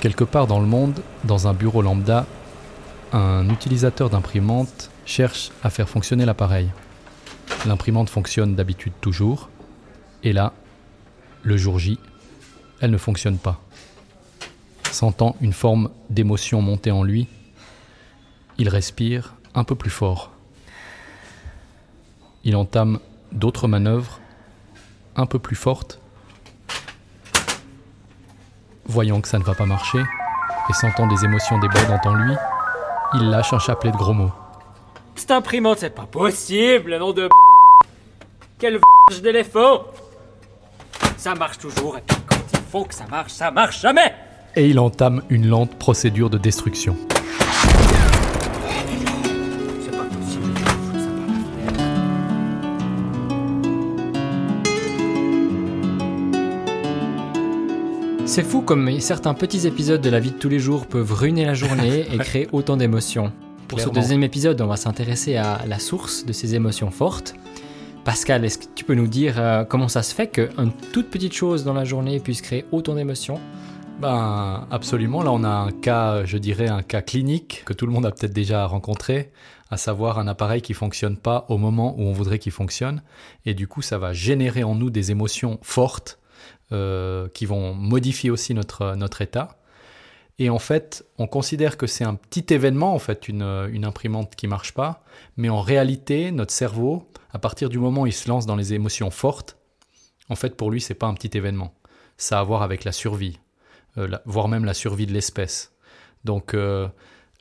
Quelque part dans le monde, dans un bureau lambda, un utilisateur d'imprimante cherche à faire fonctionner l'appareil. L'imprimante fonctionne d'habitude toujours, et là, le jour J, elle ne fonctionne pas. Sentant une forme d'émotion monter en lui, il respire un peu plus fort. Il entame d'autres manœuvres un peu plus fortes Voyant que ça ne va pas marcher, et sentant des émotions débordantes en lui, il lâche un chapelet de gros mots. Cette imprimante, c'est pas possible, nom de Quel d'éléphant Ça marche toujours, et quand il faut que ça marche, ça marche jamais Et il entame une lente procédure de destruction. C'est fou comme certains petits épisodes de la vie de tous les jours peuvent ruiner la journée et créer autant d'émotions. Pour ce deuxième épisode, on va s'intéresser à la source de ces émotions fortes. Pascal, est-ce que tu peux nous dire euh, comment ça se fait qu'une toute petite chose dans la journée puisse créer autant d'émotions? Ben, absolument. Là, on a un cas, je dirais, un cas clinique que tout le monde a peut-être déjà rencontré, à savoir un appareil qui fonctionne pas au moment où on voudrait qu'il fonctionne. Et du coup, ça va générer en nous des émotions fortes euh, qui vont modifier aussi notre, notre état. Et en fait, on considère que c'est un petit événement, en fait, une, une imprimante qui marche pas. Mais en réalité, notre cerveau, à partir du moment où il se lance dans les émotions fortes, en fait, pour lui, c'est pas un petit événement. Ça a à voir avec la survie, euh, voire même la survie de l'espèce. Donc, euh,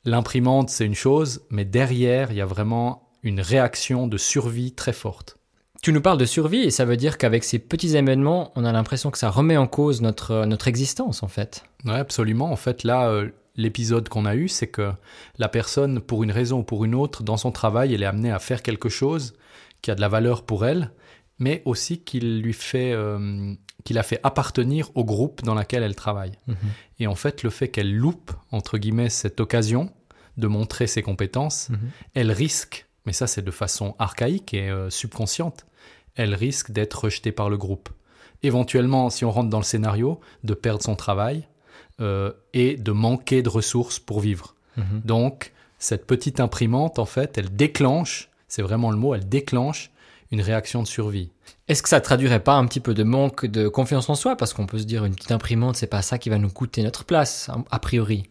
l'imprimante, c'est une chose, mais derrière, il y a vraiment une réaction de survie très forte. Tu nous parles de survie et ça veut dire qu'avec ces petits événements, on a l'impression que ça remet en cause notre, euh, notre existence en fait. Oui, absolument. En fait, là, euh, l'épisode qu'on a eu, c'est que la personne, pour une raison ou pour une autre, dans son travail, elle est amenée à faire quelque chose qui a de la valeur pour elle, mais aussi qu'il lui fait, euh, qu'il a fait appartenir au groupe dans lequel elle travaille. Mhm. Et en fait, le fait qu'elle loupe, entre guillemets, cette occasion de montrer ses compétences, mhm. elle risque mais ça c'est de façon archaïque et euh, subconsciente, elle risque d'être rejetée par le groupe. Éventuellement, si on rentre dans le scénario, de perdre son travail euh, et de manquer de ressources pour vivre. Mhm. Donc, cette petite imprimante, en fait, elle déclenche, c'est vraiment le mot, elle déclenche une réaction de survie. Est-ce que ça traduirait pas un petit peu de manque de confiance en soi? Parce qu'on peut se dire, une petite imprimante, c'est pas ça qui va nous coûter notre place, a priori.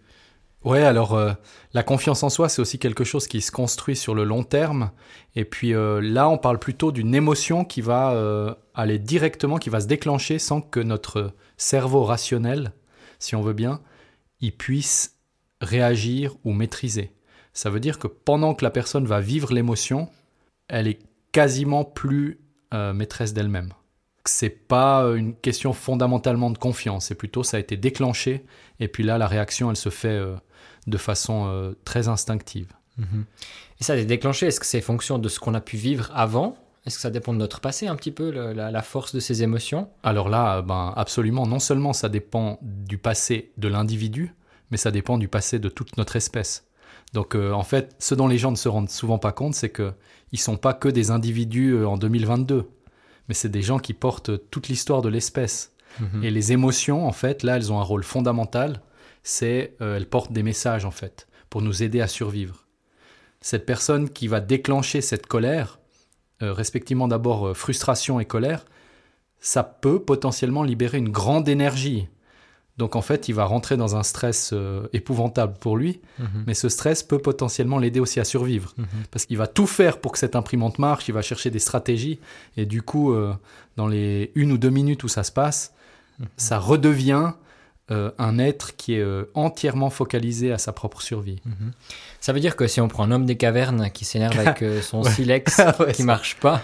Ouais, alors euh, la confiance en soi, c'est aussi quelque chose qui se construit sur le long terme. Et puis euh, là, on parle plutôt d'une émotion qui va euh, aller directement, qui va se déclencher sans que notre cerveau rationnel, si on veut bien, y puisse réagir ou maîtriser. Ça veut dire que pendant que la personne va vivre l'émotion, elle est quasiment plus maîtresse d'elle-même. C'est pas une question fondamentalement de confiance, c'est plutôt ça a été déclenché et puis là la réaction elle se fait de façon euh, très instinctive. Mhm. Et ça est déclenché, est-ce que c'est fonction de ce qu'on a pu vivre avant? Est-ce que ça dépend de notre passé un petit peu, la, force de ces émotions? Alors là, ben, absolument, non seulement ça dépend du passé de l'individu, mais ça dépend du passé de toute notre espèce. Donc euh, en fait, ce dont les gens ne se rendent souvent pas compte, c'est qu'ils ne sont pas que des individus euh, en 2022, mais c'est des gens qui portent toute l'histoire de l'espèce. Mhm. Et les émotions, en fait, là, elles ont un rôle fondamental c'est euh, elle porte des messages en fait pour nous aider à survivre. Cette personne qui va déclencher cette colère, euh, respectivement d'abord euh, frustration et colère, ça peut potentiellement libérer une grande énergie. Donc en fait, il va rentrer dans un stress épouvantable pour lui, mhm. mais ce stress peut potentiellement l'aider aussi à survivre. Mhm. Parce qu'il va tout faire pour que cette imprimante marche, il va chercher des stratégies, et du coup, dans les une ou deux minutes où ça se passe, mhm. ça redevient euh, un être qui est euh, entièrement focalisé à sa propre survie. Mhm. Ça veut dire que si on prend un homme des cavernes qui s'énerve avec euh, son silex qui marche pas,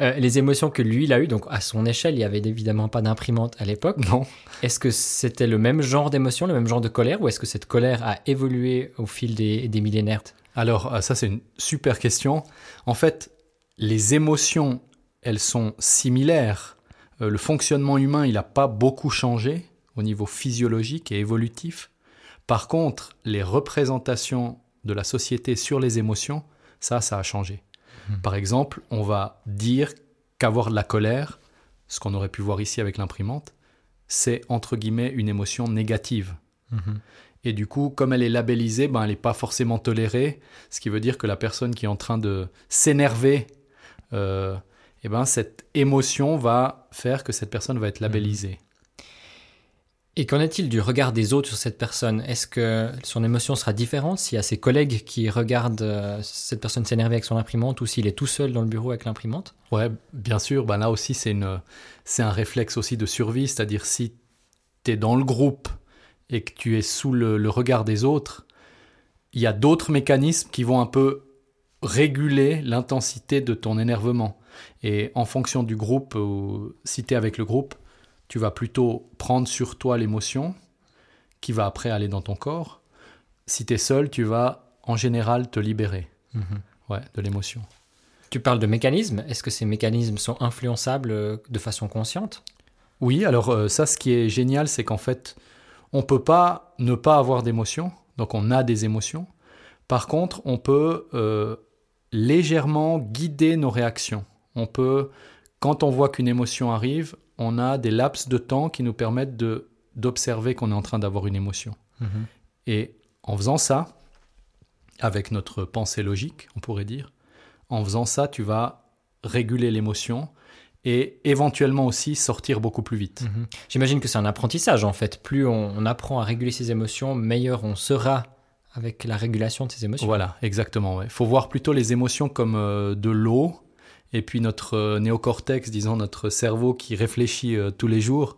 les émotions que lui il a eu, donc à son échelle, il y avait évidemment pas d'imprimante à l'époque. Non. Est-ce que c'était le même genre d'émotion, le même genre de colère, ou est-ce que cette colère a évolué au fil des, des millénaires? Alors ça c'est une super question. En fait, les émotions, elles sont similaires. le fonctionnement humain, il n'a pas beaucoup changé au niveau physiologique et évolutif. Par contre, les représentations de la société sur les émotions, ça, ça a changé. Hmm. Par exemple, on va dire qu'avoir de la colère, ce qu'on aurait pu voir ici avec l'imprimante, c'est entre guillemets une émotion négative. Mhm. Et du coup, comme elle est labellisée, ben, elle n'est pas forcément tolérée, ce qui veut dire que la personne qui est en train de s'énerver, euh, eh ben, cette émotion va faire que cette personne va être labellisée. Et qu'en est-il du regard des autres sur cette personne? Est-ce que son émotion sera différente s'il y a ses collègues qui regardent euh, cette personne s'énerver avec son imprimante ou s'il est tout seul dans le bureau avec l'imprimante? Ouais, bien sûr. Ben là aussi, c'est une, c'est un réflexe aussi de survie, c'est-à-dire si tu es dans le groupe et que tu es sous le, regard des autres, il y a d'autres mécanismes qui vont un peu réguler l'intensité de ton énervement. Et en fonction du groupe, ou si tu es avec le groupe, tu vas plutôt prendre sur toi l'émotion qui va après aller dans ton corps. Si tu es seul, tu vas en général te libérer ouais, de l'émotion. Tu parles de mécanismes. Est-ce que ces mécanismes sont influençables euh, de façon consciente? Oui, alors euh, ça, ce qui est génial, c'est qu'en fait, on peut pas ne pas avoir d'émotions, donc on a des émotions. Par contre, on peut euh, légèrement guider nos réactions. On peut, quand on voit qu'une émotion arrive, on a des laps de temps qui nous permettent de d'observer qu'on est en train d'avoir une émotion. Et en faisant ça, avec notre pensée logique, on pourrait dire, en faisant ça, tu vas réguler l'émotion et éventuellement aussi sortir beaucoup plus vite. Mhm. J'imagine que c'est un apprentissage en fait. Plus on, on apprend à réguler ses émotions, meilleur on sera avec la régulation de ses émotions. Voilà, exactement. Il faut voir plutôt les émotions comme euh, de l'eau, et puis notre euh, néocortex, disons notre cerveau qui réfléchit euh, tous les jours,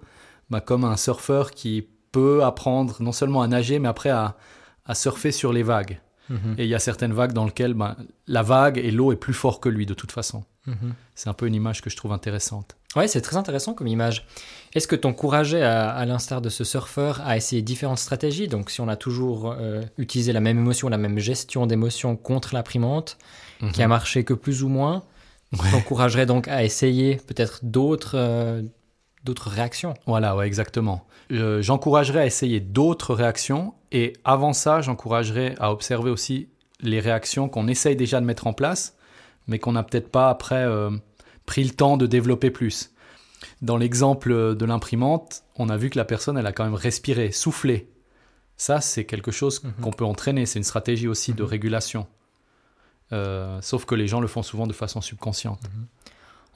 bah, comme un surfeur qui peut apprendre non seulement à nager, mais après à, à surfer sur les vagues. Mhm. Et il y a certaines vagues dans lesquelles bah, la vague et l'eau est plus fort que lui de toute façon. Mhm. C'est un peu une image que je trouve intéressante. Ouais, c'est très intéressant comme image. Est-ce que t'encourageais, à, à l'instar de ce surfeur, à essayer différentes stratégies? Donc, si on a toujours euh, utilisé la même émotion, la même gestion d'émotion contre l'imprimante, qui a marché que plus ou moins, Ouais. t'encouragerais donc à essayer peut-être d'autres euh, d'autres réactions. Voilà, ouais, exactement. Euh, j'encouragerais à essayer d'autres réactions et avant ça, j'encouragerais à observer aussi les réactions qu'on essaye déjà de mettre en place, mais qu'on n'a peut-être pas après euh, pris le temps de développer plus. Dans l'exemple de l'imprimante, on a vu que la personne, elle a quand même respiré, soufflé. Ça, c'est quelque chose Mhm. qu'on peut entraîner. C'est une stratégie aussi de Mhm. régulation. Euh, sauf que les gens le font souvent de façon subconsciente.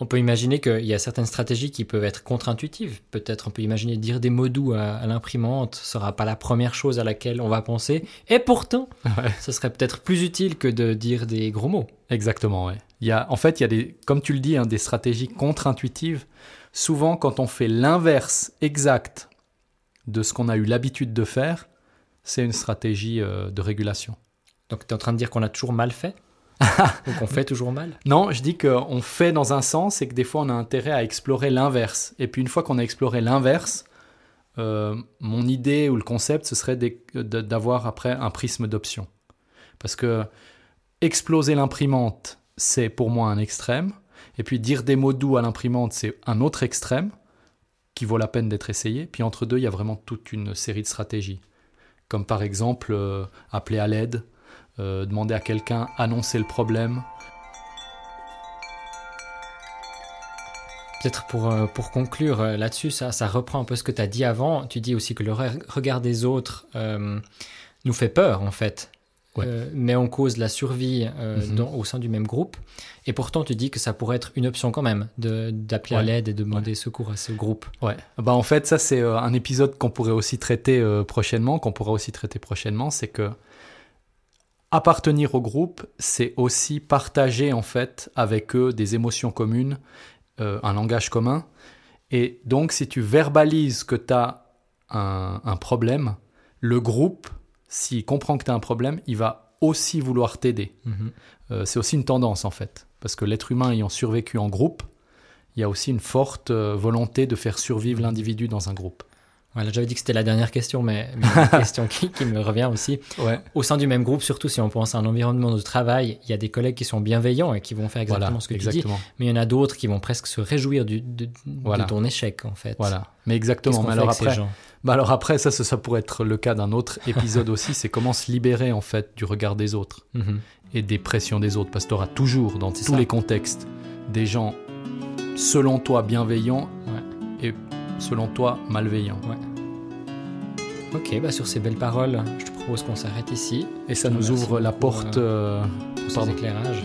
On peut imaginer qu'il y a certaines stratégies qui peuvent être contre-intuitives. Peut-être on peut imaginer dire des mots doux à, à l'imprimante sera pas la première chose à laquelle on va penser. Et pourtant, Ouais. ce serait peut-être plus utile que de dire des gros mots. Exactement, ouais. Il y a, en fait, il y a des, comme tu le dis, hein, des stratégies contre-intuitives. Souvent, quand on fait l'inverse exact de ce qu'on a eu l'habitude de faire, c'est une stratégie euh, de régulation. Donc tu es en train de dire qu'on a toujours mal fait? Ou qu'on fait toujours mal Non, je dis qu'on fait dans un sens et que des fois, on a intérêt à explorer l'inverse. Et puis, une fois qu'on a exploré l'inverse, euh, mon idée ou le concept, ce serait d'avoir après un prisme d'options. Parce que exploser l'imprimante, c'est pour moi un extrême. Et puis dire des mots doux à l'imprimante, c'est un autre extrême qui vaut la peine d'être essayé. Puis entre deux, il y a vraiment toute une série de stratégies. Comme par exemple euh, appeler à l'aide, euh, demander à quelqu'un, annoncer le problème. Peut-être pour, euh, pour conclure euh, là-dessus, ça, ça reprend un peu ce que tu as dit avant. Tu dis aussi que le re- regard des autres euh, nous fait peur, en fait. Ouais. Euh, met en cause la survie euh, Mhm. dans- au sein du même groupe. Et pourtant, tu dis que ça pourrait être une option quand même, de- d'appeler à l'aide et de demander secours à ce groupe. Ouais. Bah en fait, ça c'est un épisode qu'on pourrait aussi traiter euh, prochainement, qu'on pourra aussi traiter prochainement, c'est que appartenir au groupe, c'est aussi partager en fait avec eux des émotions communes, euh, un langage commun. Et donc, si tu verbalises que tu as un, un problème, le groupe, s'il comprend que tu as un problème, il va aussi vouloir t'aider. Mhm. Euh, c'est aussi une tendance en fait, parce que l'être humain ayant survécu en groupe, il y a aussi une forte euh, volonté de faire survivre l'individu dans un groupe. Voilà, j'avais dit que c'était la dernière question, mais, mais une question qui, qui me revient aussi. Ouais. Au sein du même groupe, surtout si on pense à un environnement de travail, il y a des collègues qui sont bienveillants et qui vont faire exactement Voilà, ce que exactement. tu dis, mais il y en a d'autres qui vont presque se réjouir du, de, ton échec, en fait. Voilà. Mais exactement. Mais alors après, gens bah alors après, ça, ça, ça pourrait être le cas d'un autre épisode aussi. C'est comment se libérer en fait du regard des autres Mhm. et des pressions des autres, parce que tu auras toujours dans tous ça. les contextes des gens selon toi bienveillants selon toi malveillants. Ok, bah sur ces belles paroles, je te propose qu'on s'arrête ici. Et ça nous ouvre la porte. euh, euh, Pour ces pardon. éclairages.